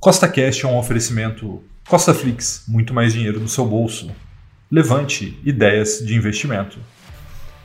Costa Cash é um oferecimento Costa Flix, muito mais dinheiro no seu bolso. Levante ideias de investimento.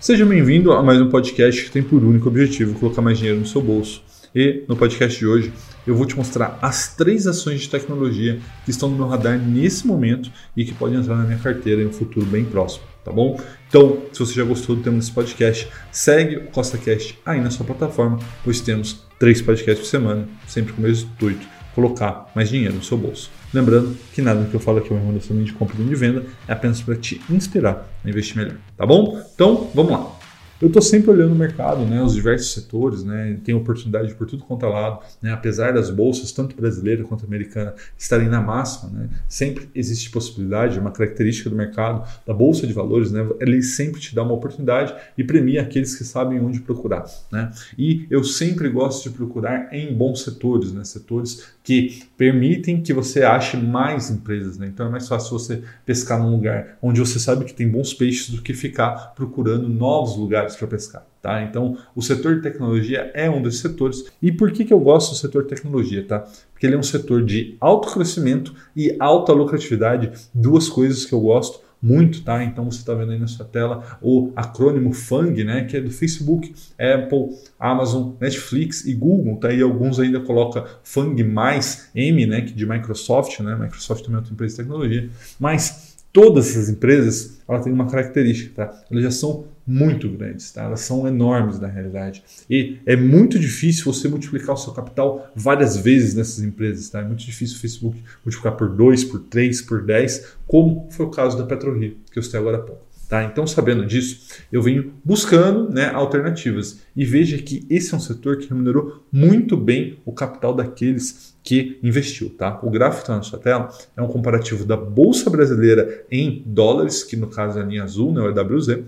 Seja bem-vindo a mais um podcast que tem por único objetivo colocar mais dinheiro no seu bolso. E no podcast de hoje eu vou te mostrar as três ações de tecnologia que estão no meu radar nesse momento e que podem entrar na minha carteira em um futuro bem próximo, tá bom? Então, se você já gostou do tema desse podcast, segue o CostaCast aí na sua plataforma, pois temos três podcasts por semana, sempre com o mesmo intuito colocar mais dinheiro no seu bolso. Lembrando que nada do que eu falo aqui é uma recomendação de compra e de venda, é apenas para te inspirar a investir melhor, tá bom? Então, vamos lá. Eu estou sempre olhando o mercado, né, os diversos setores, né, tem oportunidade por tudo quanto é lado, né, apesar das bolsas, tanto brasileira quanto americana, estarem na máxima, né, sempre existe possibilidade, uma característica do mercado, da bolsa de valores, né, ele sempre te dá uma oportunidade e premia aqueles que sabem onde procurar. Né, e eu sempre gosto de procurar em bons setores, né, setores que permitem que você ache mais empresas. Né, então é mais fácil você pescar num lugar onde você sabe que tem bons peixes do que ficar procurando novos lugares lugares para pescar. Tá? Então, o setor de tecnologia é um desses setores. E por que, que eu gosto do setor de tecnologia? Tá? Porque ele é um setor de alto crescimento e alta lucratividade, duas coisas que eu gosto muito, tá? Então você está vendo aí na sua tela o acrônimo FANG, né? Que é do Facebook, Apple, Amazon, Netflix e Google, tá? E alguns ainda colocam FANG mais M, né? Que de Microsoft, né? Microsoft também é outra empresa de tecnologia. Mas todas essas empresas, ela tem uma característica, tá? Elas já são muito grandes, tá? elas são enormes na realidade. E é muito difícil você multiplicar o seu capital várias vezes nessas empresas. Tá? É muito difícil o Facebook multiplicar por 2, por 3, por 10, como foi o caso da PetroRio, que eu citei agora há pouco. Tá? Então, sabendo disso, eu venho buscando né, alternativas. E veja que esse é um setor que remunerou muito bem o capital daqueles que investiu. Tá? O gráfico está na sua tela é um comparativo da Bolsa Brasileira em dólares, que no caso é a linha azul, né, o EWZ,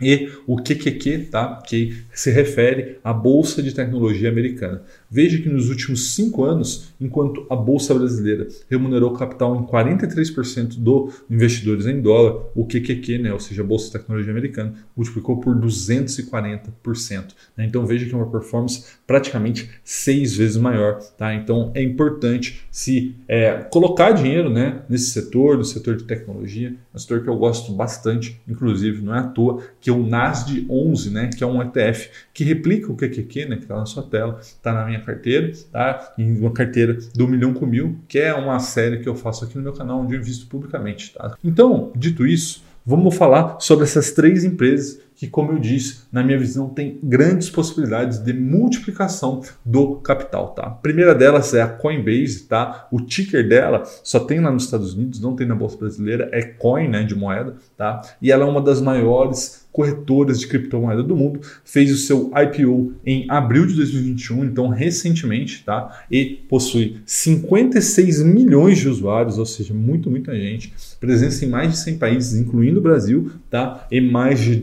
e o QQQ, tá? que se refere à Bolsa de Tecnologia Americana. Veja que nos últimos cinco anos, enquanto a Bolsa Brasileira remunerou capital em 43% dos investidores em dólar, o QQQ, né? ou seja, a Bolsa de Tecnologia Americana, multiplicou por 240%. Né? Então veja que é uma performance praticamente seis vezes maior. Tá? Então é importante se é, colocar dinheiro né, nesse setor, no setor de tecnologia, é um setor que eu gosto bastante, inclusive não é à toa que que é o NASD 11, né, que é um ETF que replica o QQQ, né, que está na sua tela, está na minha carteira, tá? em uma carteira do Milhão com Mil, que é uma série que eu faço aqui no meu canal, onde eu invisto publicamente. Tá? Então, dito isso, vamos falar sobre essas três empresas que, como eu disse, na minha visão, tem grandes possibilidades de multiplicação do capital. Tá? A primeira delas é a Coinbase, tá? O ticker dela só tem lá nos Estados Unidos, não tem na Bolsa Brasileira, é Coin, né, de moeda, tá? E ela é uma das maiores corretoras de criptomoeda do mundo, fez o seu IPO em abril de 2021, então recentemente, tá? E possui 56 milhões de usuários, ou seja, muito, muita gente, presença em mais de 100 países, incluindo o Brasil, tá? E mais de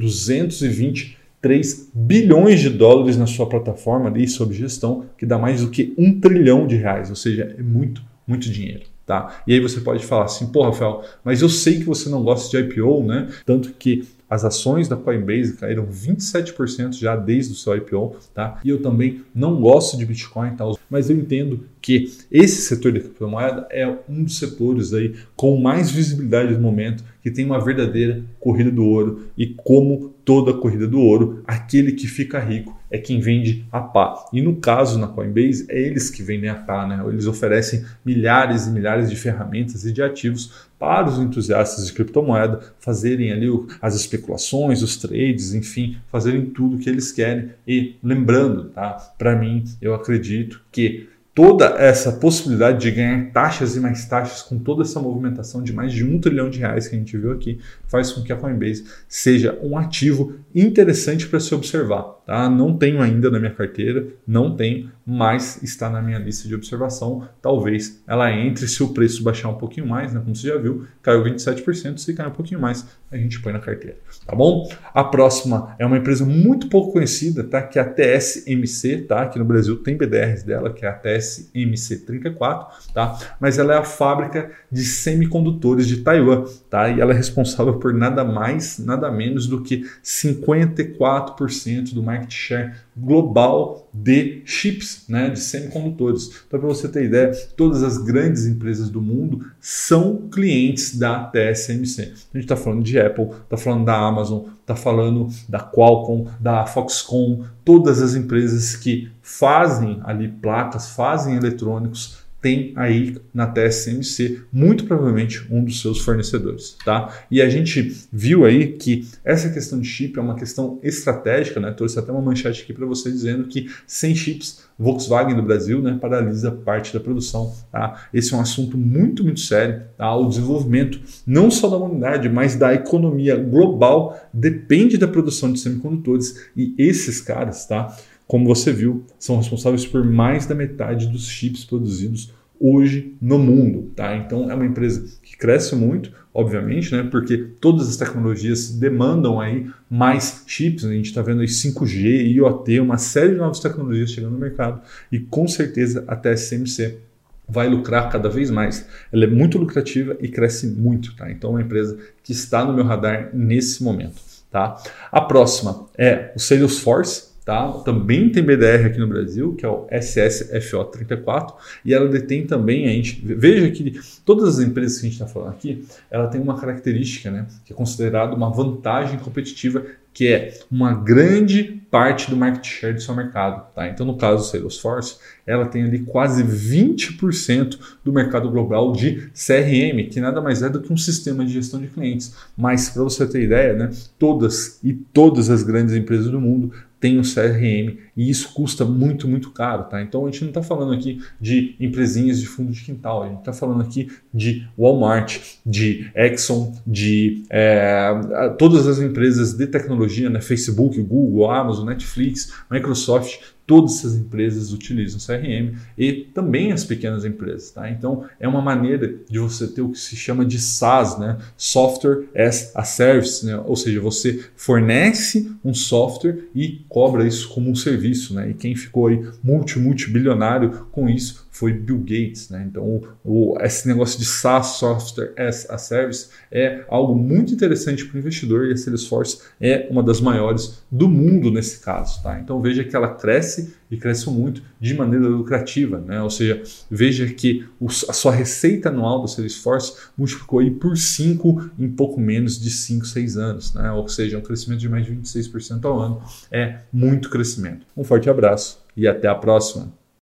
223 bilhões de dólares na sua plataforma ali sob gestão, que dá mais do que um trilhão de reais, ou seja, é muito, muito dinheiro. Tá? E aí você pode falar assim, pô, Rafael, mas eu sei que você não gosta de IPO, né? Tanto que as ações da Coinbase caíram 27% já desde o seu IPO, tá? E eu também não gosto de Bitcoin, tá? Mas eu entendo que esse setor de criptomoeda é um dos setores aí com mais visibilidade no momento, que tem uma verdadeira corrida do ouro e como toda corrida do ouro, aquele que fica rico é quem vende a pá. E no caso na Coinbase, é eles que vendem a pá, né? Eles oferecem milhares e milhares de ferramentas e de ativos para os entusiastas de criptomoeda fazerem ali as especulações, os trades, enfim, fazerem tudo o que eles querem. E lembrando, tá? Para mim, eu acredito que toda essa possibilidade de ganhar taxas e mais taxas com toda essa movimentação de mais de um trilhão de reais que a gente viu aqui, faz com que a Coinbase seja um ativo interessante para se observar. Tá? Não tenho ainda na minha carteira, não tenho, mas está na minha lista de observação. Talvez ela entre se o preço baixar um pouquinho mais, né? como você já viu, caiu 27%, se cair um pouquinho mais, a gente põe na carteira. Tá bom? A próxima é uma empresa muito pouco conhecida, tá? que é a TSMC, tá? aqui no Brasil tem BDRs dela, que é a TSMC34, tá? mas ela é a fábrica de semicondutores de Taiwan, tá? e ela é responsável por nada mais, nada menos do que 54% do market share global de chips né, de semicondutores. Então, para você ter ideia, todas as grandes empresas do mundo são clientes da TSMC. A gente está falando de Apple, está falando da Amazon, está falando da Qualcomm, da Foxconn, todas as empresas que fazem ali placas, fazem eletrônicos, tem aí na TSMC muito provavelmente um dos seus fornecedores, tá? E a gente viu aí que essa questão de chip é uma questão estratégica, né? Trouxe até uma manchete aqui para você dizendo que sem chips Volkswagen do Brasil, né, paralisa parte da produção, tá? Esse é um assunto muito muito sério, tá? O desenvolvimento não só da humanidade, mas da economia global depende da produção de semicondutores e esses caras, tá? Como você viu, são responsáveis por mais da metade dos chips produzidos hoje no mundo. Tá? Então é uma empresa que cresce muito, obviamente, né? porque todas as tecnologias demandam aí mais chips. Né? A gente está vendo aí 5G, IoT, uma série de novas tecnologias chegando no mercado e com certeza a TSMC vai lucrar cada vez mais. Ela é muito lucrativa e cresce muito. Tá? Então é uma empresa que está no meu radar nesse momento. Tá? A próxima é o Salesforce. Tá? Também tem BDR aqui no Brasil, que é o SSFO34, e ela detém também, a gente veja que todas as empresas que a gente está falando aqui, ela tem uma característica, né, que é considerada uma vantagem competitiva, que é uma grande parte do market share do seu mercado. Tá? Então, no caso do Salesforce, ela tem ali quase 20% do mercado global de CRM, que nada mais é do que um sistema de gestão de clientes. Mas, para você ter ideia, né, todas e todas as grandes empresas do mundo tem o CRM e isso custa muito, muito caro, tá? Então a gente não está falando aqui de empresinhas de fundo de quintal, a gente está falando aqui de Walmart, de Exxon, de é, todas as empresas de tecnologia, né? Facebook, Google, Amazon, Netflix, Microsoft, todas essas empresas utilizam CRM e também as pequenas empresas. Tá? Então, é uma maneira de você ter o que se chama de SaaS, né? Software as a Service, né? ou seja, você fornece um software e cobra isso como um serviço. Né? E quem ficou aí multi, multibilionário com isso foi Bill Gates. Né? Então, o, o, esse negócio de SaaS, Software as a Service, é algo muito interessante para o investidor e a Salesforce é uma das maiores do mundo nesse caso. Tá? Então, veja que ela cresce e cresce muito de maneira lucrativa. Né? Ou seja, veja que a sua receita anual do Salesforce multiplicou aí por 5 em pouco menos de 5, 6 anos. Né? Ou seja, um crescimento de mais de 26% ao ano. É muito crescimento. Um forte abraço e até a próxima.